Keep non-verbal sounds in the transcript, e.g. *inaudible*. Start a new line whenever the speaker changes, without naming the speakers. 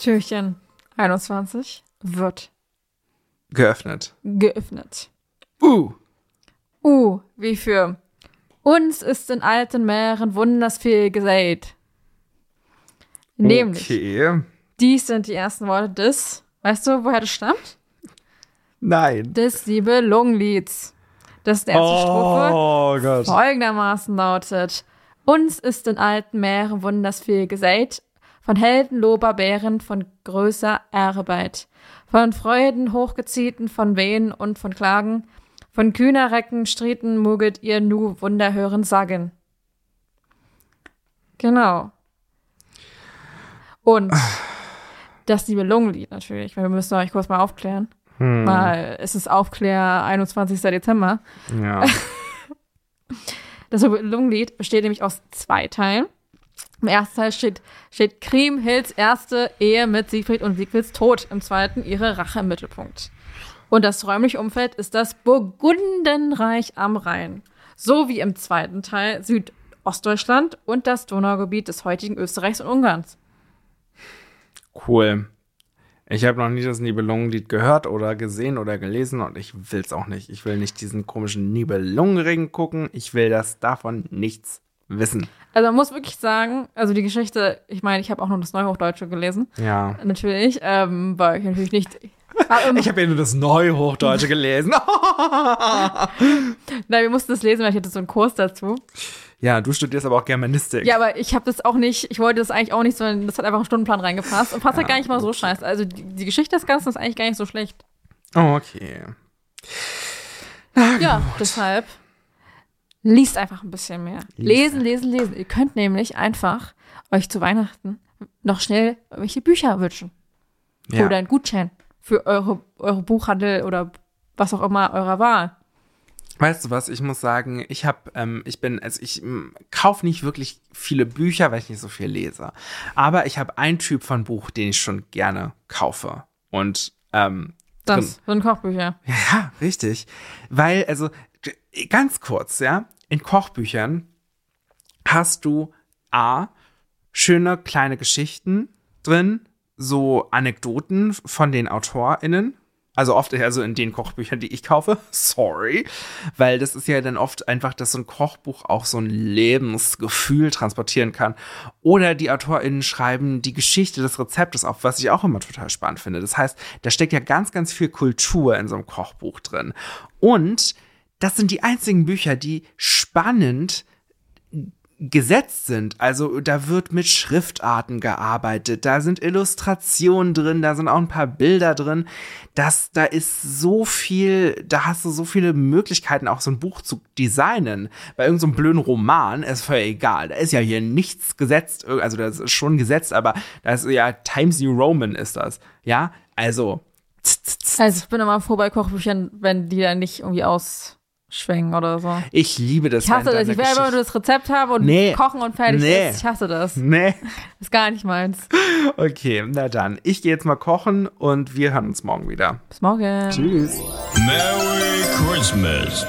Türchen 21 wird
Geöffnet.
geöffnet.
Uh.
Uh, wie für uns ist in alten Meeren wunders viel gesät. Nämlich,
Okay.
dies sind die ersten Worte des, weißt du, woher das stammt?
Nein.
Des Nibelungenlieds. Das ist die erste Strophe.
Oh Gott.
folgendermaßen lautet: Uns ist in alten Meeren wunders viel gesät, von Helden Loberbären, von größer Arbeit, von Freuden hochgeziehten, von Wehen und von Klagen, von kühner Recken Strieten muget ihr nu Wunder hören sagen. Genau. Und *sighs* das Nibelungenlied natürlich, weil wir müssen euch kurz mal aufklären.
Hm.
Weil es ist Aufklär 21. Dezember.
Ja. *laughs*
Das Nibelungenlied besteht nämlich aus zwei Teilen. Im ersten Teil steht, steht Kriemhilds erste Ehe mit Siegfried und Siegfrieds Tod. Im zweiten ihre Rache im Mittelpunkt. Und das räumliche Umfeld ist das Burgundenreich am Rhein. So wie im zweiten Teil Südostdeutschland und das Donaugebiet des heutigen Österreichs und Ungarns.
Cool. Ich habe noch nie das Nibelungenlied gehört oder gesehen oder gelesen und ich will es auch nicht. Ich will nicht diesen komischen Nibelungenring gucken. Ich will das davon nichts wissen.
Also man muss wirklich sagen, also die Geschichte, ich meine, ich habe auch noch das Neuhochdeutsche gelesen,
Ja.
natürlich, ähm, weil ich natürlich nicht. Aber,
Ich habe ja nur das Neuhochdeutsche *laughs* gelesen. *laughs*
Nein, wir mussten das lesen, weil ich hatte so einen Kurs dazu.
ja, du studierst aber auch Germanistik.
Ja, aber ich habe das auch nicht, ich wollte das eigentlich auch nicht, sondern das hat einfach im Stundenplan reingepasst und passt halt gar nicht mal so scheiße. Also die, die Geschichte des Ganzen ist eigentlich gar nicht so schlecht.
Oh, okay.
Ja, deshalb liest einfach ein bisschen mehr. Lesen, lesen, lesen. Ihr könnt nämlich einfach euch zu Weihnachten noch schnell irgendwelche Bücher wünschen.
Ja.
Oder einen Gutschein für eure, eure Buchhandel oder was auch immer eurer Wahl.
Weißt du was, ich muss sagen, ich habe, ähm, ich bin, also ich kaufe nicht wirklich viele Bücher, weil ich nicht so viel lese. Aber ich habe einen Typ von Buch, den ich schon gerne kaufe. Und ähm,
Das sind Kochbücher.
Ja, richtig. Weil, also, ganz kurz, ja, in Kochbüchern hast du A, schöne kleine Geschichten drin, so Anekdoten von den AutorInnen. Also oft, also in den Kochbüchern, die ich kaufe, *laughs* sorry, weil das ist ja dann oft einfach, dass so ein Kochbuch auch so ein Lebensgefühl transportieren kann. Oder die AutorInnen schreiben die Geschichte des Rezeptes auf, was ich auch immer total spannend finde. Das heißt, da steckt ja ganz, ganz viel Kultur in so einem Kochbuch drin. Und das sind die einzigen Bücher, die spannend gesetzt sind. Also da wird mit Schriftarten gearbeitet, da sind Illustrationen drin, da sind auch ein paar Bilder drin. Das, da ist so viel, da hast du so viele Möglichkeiten, auch so ein Buch zu designen. Bei irgendeinem so blöden Roman ist völlig egal. Da ist ja hier nichts gesetzt, also das ist schon gesetzt, aber da ist ja Times New Roman ist das. Ja, also.
Also ich bin immer froh bei Kochbüchern, wenn die dann nicht irgendwie ausschwenken oder so.
Ich liebe das.
Ich hasse
wenn
das. Ich will einfach nur das Rezept haben und
Nee.
kochen und fertig
Nee.
ist. Ich hasse das.
Nee. *laughs*
Ist gar nicht meins. *laughs*
Okay, na dann. Ich gehe jetzt mal kochen und wir hören uns morgen wieder.
Bis morgen.
Tschüss.
Merry Christmas.